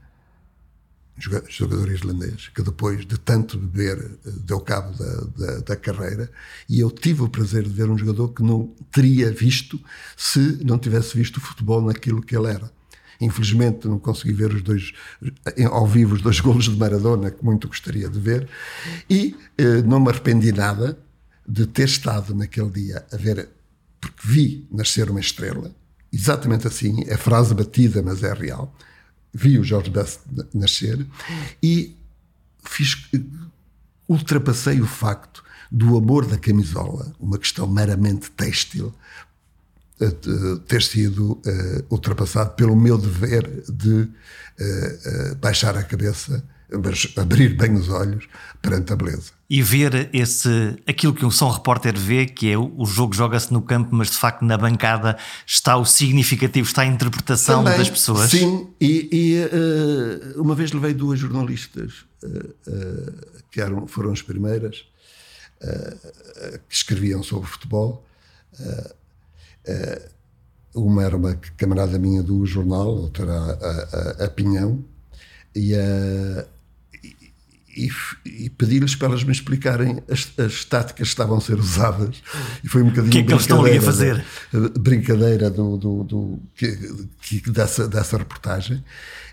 jogador islandês, que depois de tanto beber eh, deu cabo da, da, da, carreira, e eu tive o prazer de ver um jogador que não teria visto se não tivesse visto o futebol naquilo que ele era. Infelizmente não consegui ver os dois eh, ao vivo os dois golos de Maradona que muito gostaria de ver e eh, não me arrependi nada de ter estado naquele dia a ver porque vi nascer uma estrela exatamente assim é frase batida mas é real vi o Jorge Best nascer e fiz, ultrapassei o facto do amor da camisola, uma questão meramente têxtil, eh, ter sido uh, ultrapassado pelo meu dever de uh, uh, baixar a cabeça abrir bem os olhos perante a beleza. E ver esse, aquilo que um som repórter vê, que é o jogo joga-se no campo, mas de facto na bancada está o significativo, está a interpretação Também, das pessoas. Sim, e, e uh, uma vez levei duas jornalistas, uh, uh, que eram, foram as primeiras, que escreviam sobre futebol. uma era uma camarada minha do jornal, outra a, a, a Pinhão, e a e, e pedi-lhes para elas me explicarem as, as, táticas que estavam a ser usadas. E foi um bocadinho. O que é que eles estão ali a fazer? Brincadeira do, do, do que, que, dessa, dessa reportagem.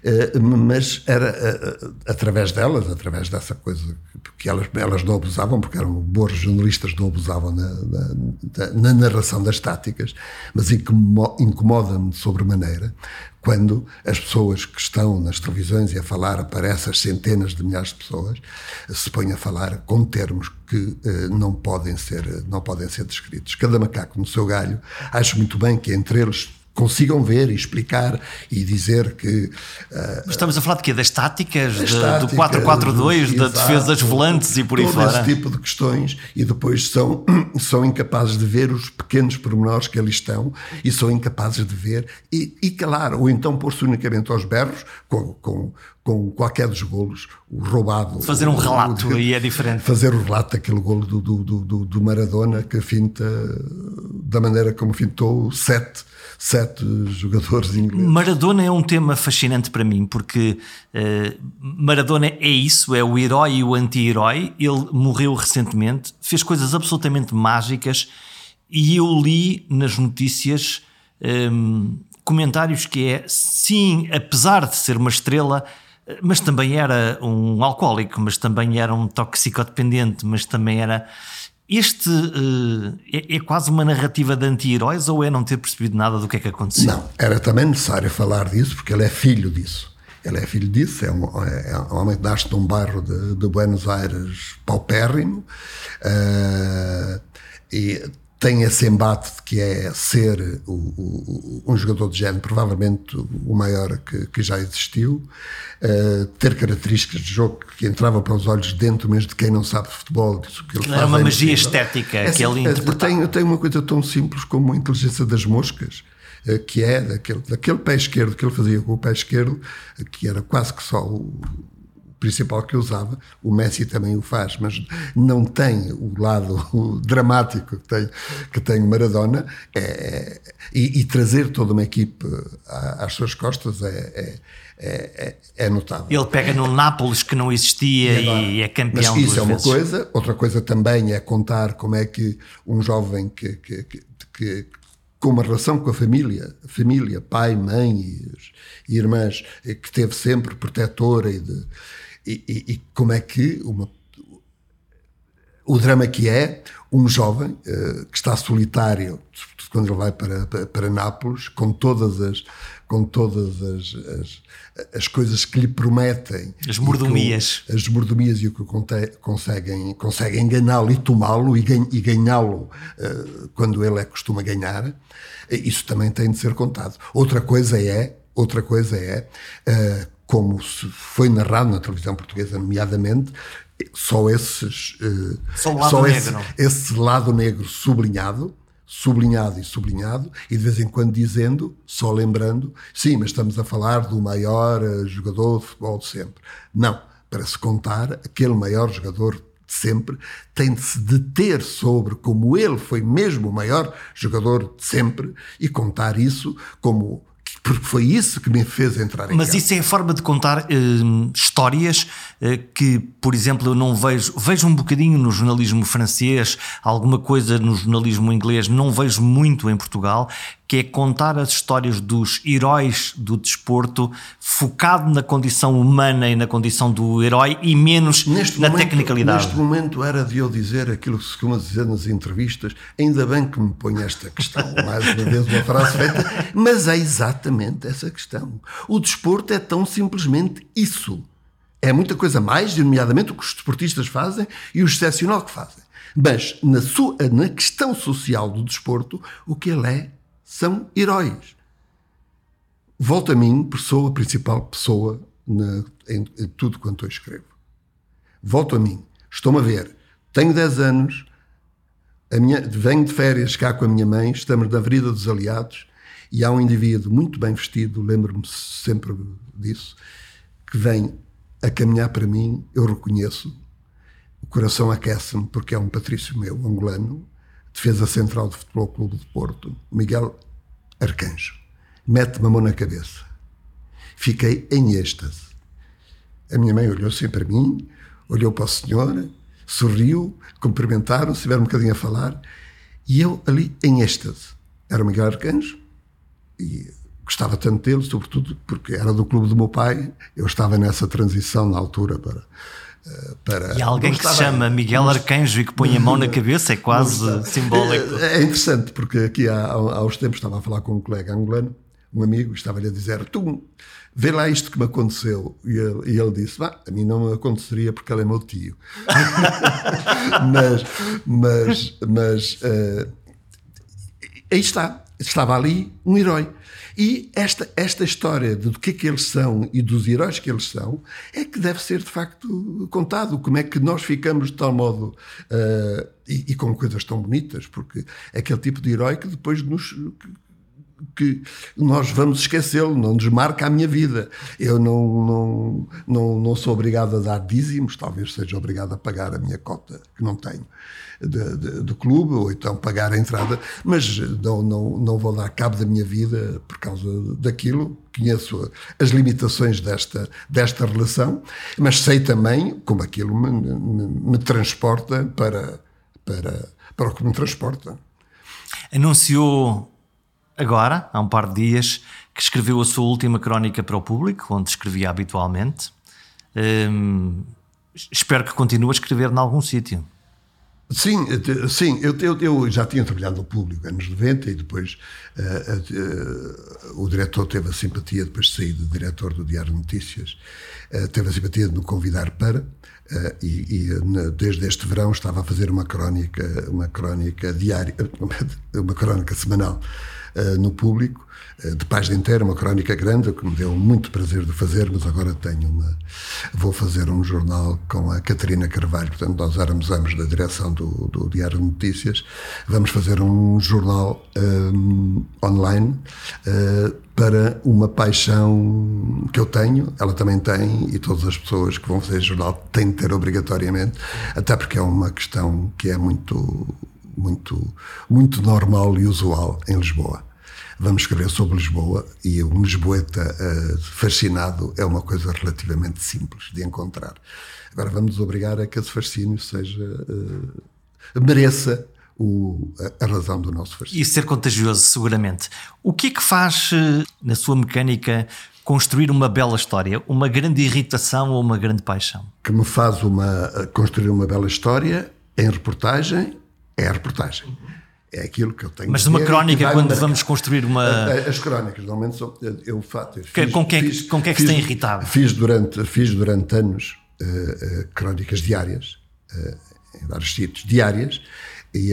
Uh, mas era uh, através delas, através dessa coisa que elas, elas não abusavam, porque eram boas jornalistas, não abusavam na, na, na narração das táticas, mas incomoda-me sobremaneira quando as pessoas que estão nas televisões e a falar para essas centenas de milhares de pessoas se põem a falar com termos que eh, não podem ser não podem ser descritos. Cada macaco no seu galho. Acho muito bem que entre eles consigam ver e explicar e dizer que. Uh, Estamos a falar de quê? Das táticas, de, táticas do 4-4-2, da defesa das volantes e por aí fora? esse tipo de questões e depois são, são incapazes de ver os pequenos pormenores que ali estão e são incapazes de ver e, e calar, ou então pôr-se unicamente aos berros com, com com qualquer dos golos, o roubado. Fazer um relato aí é diferente. Fazer o relato daquele golo do, do, do, do Maradona que finta da maneira como fintou sete sete jogadores ingleses. Maradona é um tema fascinante para mim, porque uh, Maradona é isso, é o herói e o anti-herói. Ele morreu recentemente, fez coisas absolutamente mágicas e eu li nas notícias um, ehm, comentários que é, sim, apesar de ser uma estrela, mas também era um alcoólico, mas também era um toxicodependente, mas também era este uh, é, é, quase uma narrativa de anti-heróis ou é não ter percebido nada do que é que aconteceu? Não, era também necessário falar disso porque ele é filho disso. Ele é filho disso, é um, é um homem que nasce num bairro de, de Buenos Aires paupérrimo uh, e tem esse embate de que é ser o, o, um jogador de género, provavelmente o maior que, que já existiu, uh, ter características de jogo que entravam para os olhos dentro mesmo de quem não sabe futebol. Disso que ele Era uma é magia estética é, que ele interpretava. Tem, tem uma coisa tão simples como a inteligência das moscas uh, que é daquele, daquele pé esquerdo que ele fazia com o pé esquerdo, que era quase que só o, principal que usava. O Messi também o faz, mas não tem o lado dramático que tem, que tem o Maradona. É, é, e, e, trazer toda uma equipe às suas costas é, é, é, é notável. Ele pega no Nápoles que não existia e, e é campeão. Mas isso é uma vezes. coisa. Outra coisa também é contar como é que um jovem que, que, que, que com uma relação com a família, família, pai, mãe e, e irmãs, que teve sempre protetora e de, e, e, e como é que uma, o drama que é um jovem uh, que está solitário quando ele vai para, para, para, Nápoles com todas as com todas as, as, as coisas que lhe prometem as mordomias. as mordomias e o que conseguem conseguem enganá-lo e tomá-lo e, e ganhá-lo uh, quando ele é costuma ganhar isso também tem de ser contado. Outra coisa é outra coisa é uh, como se foi narrado na televisão portuguesa, nomeadamente, só esses uh, só, só esse, esse, lado negro sublinhado, sublinhado e sublinhado, e de vez em quando dizendo, só lembrando, sim, mas estamos a falar do maior uh, jogador de futebol de sempre. Não, para se contar, aquele maior jogador de sempre tem de se deter sobre como ele foi mesmo o maior jogador de sempre e contar isso como porque foi isso que me fez entrar em Mas isso é a forma de contar uh, histórias uh, que, por exemplo, eu não vejo. Vejo um bocadinho no jornalismo francês, alguma coisa no jornalismo inglês, não vejo muito em Portugal, que é contar as histórias dos heróis do desporto, focado na condição humana e na condição do herói e menos neste na momento, tecnicalidade. Neste momento era de eu dizer aquilo que se costuma dizer nas entrevistas, ainda bem que me põe esta questão, mais uma vez uma frase feita, mas é exatamente essa questão. O desporto é tão simplesmente isso. É muita coisa mais, nomeadamente o que os desportistas fazem e o excepcional que fazem. Mas na, sua, na questão social do desporto, o que ele é são heróis. Volto a mim, sou a principal pessoa na, em, em, tudo quanto eu escrevo. Volto a mim, estou-me a ver, tenho 10 anos, minha, venho de férias cá com a minha mãe, estamos na Avenida dos Aliados e há um indivíduo muito bem vestido, lembro-me sempre disso, que vem a caminhar para mim, eu reconheço, o coração aquece-me porque é um patrício meu, angolano, defesa central do Futebol Clube de Porto, Miguel Arcanjo. Mete-me a mão na cabeça. Fiquei em êxtase. A minha mãe olhou assim para mim, olhou para o senhor, sorriu, cumprimentaram-se, tiveram um bocadinho a falar, e eu ali em êxtase. Era o Miguel Arcanjo, e gostava tanto dele, sobretudo porque era do clube do meu pai, eu estava nessa transição na altura para para. E alguém que se chama Miguel Arcanjo e que põe a mão na cabeça é quase simbólico. É, é interessante, porque aqui há, há uns tempos estava a falar com um colega angolano, um amigo, estava-lhe a dizer: Tu vê lá isto que me aconteceu. E ele, e ele disse: A mim não me aconteceria porque ele é meu tio. mas, mas, mas uh, aí está. Estava ali um herói. E esta, esta história do que é que eles são e dos heróis que eles são é que deve ser de facto contado. Como é que nós ficamos de tal modo uh, e, e, com coisas tão bonitas, porque é aquele tipo de herói que depois nos que nós vamos esquecê-lo, não desmarca a minha vida. Eu não, não, não, não sou obrigado a dar dízimos, talvez seja obrigado a pagar a minha cota, que não tenho, de, de, do clube, ou então pagar a entrada, mas não, não, não vou dar cabo da minha vida por causa daquilo. Conheço as limitações desta, desta relação, mas sei também como aquilo me, me, me transporta para, para, para o que me transporta. Anunciou agora, há um par de dias, que escreveu a sua última crónica para o público, onde escrevia habitualmente. Hum, espero que continue a escrever em algum sítio. Sim, sim eu, eu, eu, já tinha trabalhado no público anos 90 e depois uh, uh, o diretor teve a simpatia, depois de sair de diretor do Diário de Notícias, uh, teve a simpatia de me convidar para, e, e desde este verão estava a fazer uma crónica, uma crónica diária, uma crónica semanal uh, no público, uh, de página inteira, uma crónica grande, que me deu muito prazer de fazer, mas agora tenho uma. Vou fazer um jornal com a Catarina Carvalho, portanto, nós éramos ambos da direção do, do Diário de Notícias. Vamos fazer um jornal um, eh, online. Uh, para uma paixão que eu tenho, ela também tem, e todas as pessoas que vão fazer jornal têm de ter obrigatoriamente, até porque é uma questão que é muito muito, muito normal e usual em Lisboa. Vamos escrever sobre Lisboa e um lisboeta uh, fascinado é uma coisa relativamente simples de encontrar. Agora vamos obrigar a que esse fascínio seja uh, mereça o, a, a, razão do nosso fascínio. E ser contagioso, seguramente. O que é que faz, eh, na sua mecânica, construir uma bela história? Uma grande irritação ou uma grande paixão? Que me faz uma, construir uma bela história em reportagem é a reportagem. É aquilo que eu tenho. Mas numa crónica, quando vamos construir uma. As crónicas, normalmente, são, eu faço. Fiz, com quem, fiz, com quem é que fiz, se tem irritado? Fiz durante, fiz durante anos uh, uh, crónicas diárias, uh, em vários sítios, diárias, e,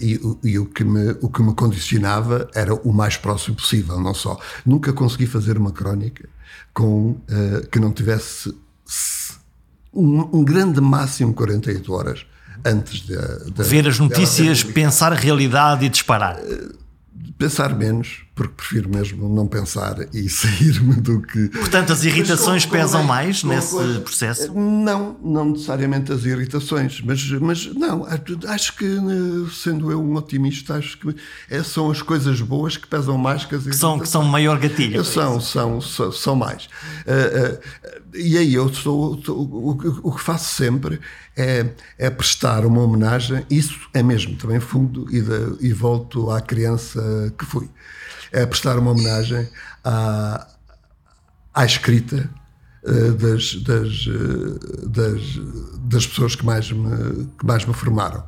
e, e, o, que me, o que me condicionava era o mais próximo possível, não só. Nunca consegui fazer uma crónica com, que não tivesse um, um grande máximo 48 horas antes de, de ver as notícias, pensar a realidade e disparar. Eh, pensar menos, porque prefiro mesmo não pensar e sair-me do que. Portanto, as irritações pesam mais nesse processo? Não, não necessariamente as irritações, mas, mas não, acho que, eh, sendo eu um otimista, acho que é, são as coisas boas que pesam mais que as irritações. Que são, que são maior gatilho. São, são, são, são mais. Uh, uh, e aí eu sou, o, o, que faço sempre é, é, prestar uma homenagem, isso é mesmo, também fundo e, de, e volto à criança que fui. É prestar uma homenagem à, à escrita uh, das, das, uh, das, das, pessoas que mais, me, que mais me formaram.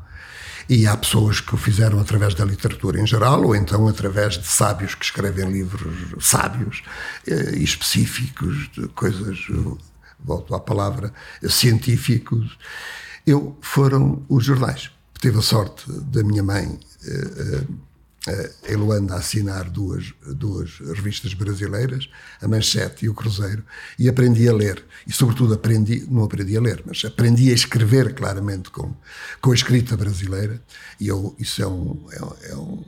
E há pessoas que o fizeram através da literatura em geral, ou então através de sábios que escrevem livros sábios eh, e específicos, de coisas, volto à palavra, científicos. Eu, foram os jornais. Tive a sorte da minha mãe eh, eh, em Luanda a assinar duas, duas revistas brasileiras, a Manchete e o Cruzeiro, e aprendi a ler. E, sobretudo, aprendi, não aprendi a ler, mas aprendi a escrever claramente com, com a escrita brasileira. E eu, isso é um, é, é um,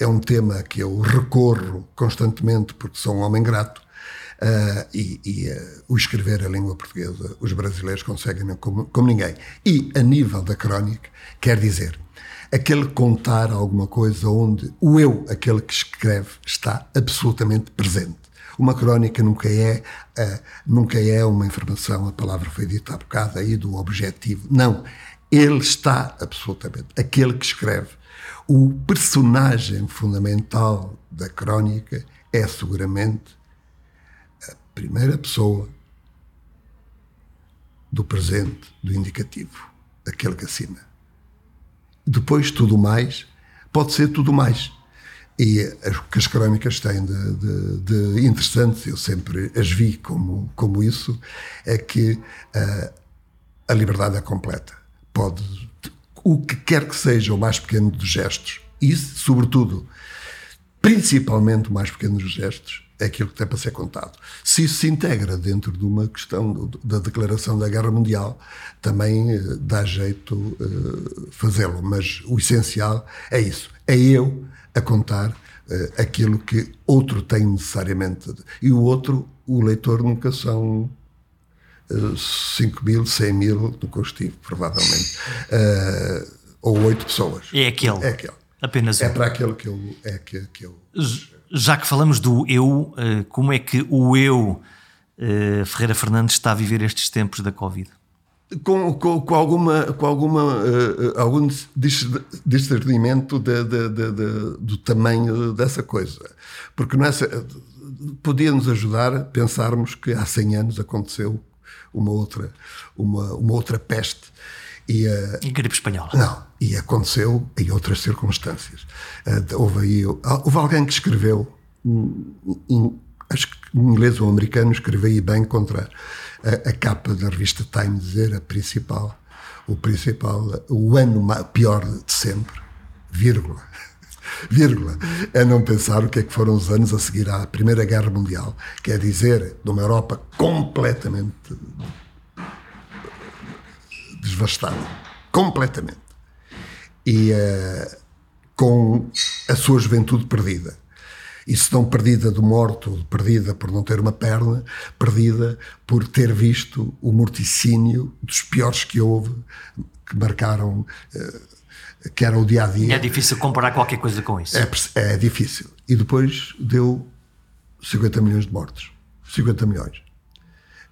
é um tema que eu recorro constantemente, porque sou um homem grato. Uh, e, e uh, o escrever a língua portuguesa, os brasileiros conseguem como, como ninguém. E, a nível da crónica, quer dizer, aquele contar alguma coisa onde o eu, aquele que escreve, está absolutamente presente. Uma crónica nunca é, uh, nunca é uma informação, a palavra foi dita há bocado aí, do objetivo. Não. Ele está absolutamente. Aquele que escreve. O personagem fundamental da crónica é seguramente a primeira pessoa do presente, do indicativo, aquele que assina. Depois, tudo mais, pode ser tudo mais. E o que as crónicas têm de, de, de, interessante, eu sempre as vi como, como isso, é que uh, a liberdade é completa. Pode, o que quer que seja o mais pequeno dos gestos, e sobretudo, principalmente o mais pequeno dos gestos, é aquilo que tem para ser contado. Se isso se integra dentro de uma questão da declaração da guerra mundial, também uh, dá jeito uh, fazê-lo, mas o essencial é isso. É eu a contar uh, aquilo que outro tem necessariamente. E o outro, o leitor, nunca são uh, 5 mil, 100 mil, nunca estive, provavelmente. Uh, ou oito pessoas. É aquele. É aquele. Apenas É um. para aquele que eu. É que, que eu Já que falamos do eu, eh, como é que o eu, eh, Ferreira Fernandes, está a viver estes tempos da Covid? com, com, com alguma, com alguma uh, algum dis- discernimento de, de- de- do tamanho dessa coisa. Porque nessa, podia nos ajudar a pensarmos que há 100 anos aconteceu uma outra, uma, uma outra peste. E, uh, E gripe espanhola. não, e aconteceu em outras circunstâncias. Uh, houve aí, houve alguém que escreveu, hum, em- acho que em inglês ou americano, escreveu aí bem contra a, a capa da revista Time, dizer a principal, o principal, o ano pior de sempre, vírgula. Vírgula, é não pensar o que é que foram os anos a seguir à Primeira Guerra Mundial, quer dizer, numa Europa completamente devastada. Completamente. E eh, com a sua juventude perdida. E se não perdida de morto, perdida por não ter uma perna, perdida por ter visto o morticínio dos piores que houve, que marcaram, eh, que era o dia a dia. É difícil comparar qualquer coisa com isso. É, é difícil. E depois deu 50 milhões de mortos. 50 milhões.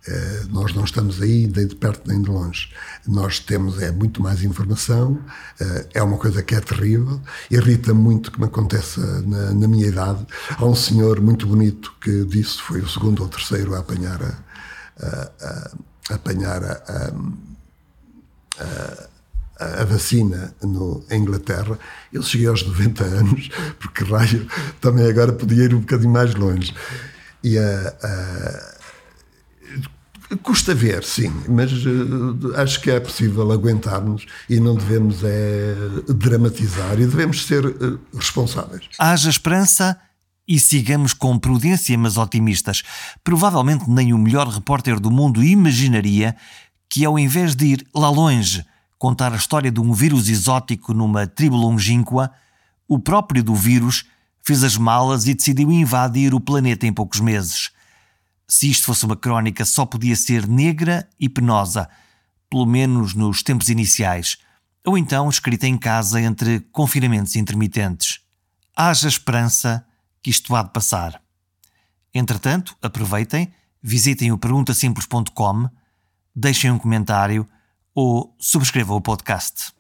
Eh, nós não estamos aí nem de perto nem de longe. Nós temos é muito mais informação, eh, é uma coisa que é terrível, irrita muito que me aconteça na, na minha idade. Há um senhor muito bonito que disse, foi o segundo ou terceiro a apanhar a, a- a- a apanhar a- a- vacina no, em Inglaterra, ele cheguei aos 90 anos, porque raio também agora podia ir um bocadinho mais longe. E a, a- custa ver, sim, mas eh, acho que é possível aguentarmos e não devemos é, dramatizar e devemos ser eh, responsáveis. Haja esperança e sigamos com prudência, mas otimistas. Provavelmente nem o melhor repórter do mundo imaginaria que, ao invés de ir lá longe contar a história de um vírus exótico numa tribo longínqua, o próprio do vírus fez as malas e decidiu invadir o planeta em poucos meses. Se isto fosse uma crónica, só podia ser negra e penosa, pelo menos nos tempos iniciais, ou então escrita em casa entre confinamentos intermitentes. Haja esperança que isto há de passar. Entretanto, aproveitem, visitem o perguntasimples.com, deixem um comentário ou subscrevam o podcast.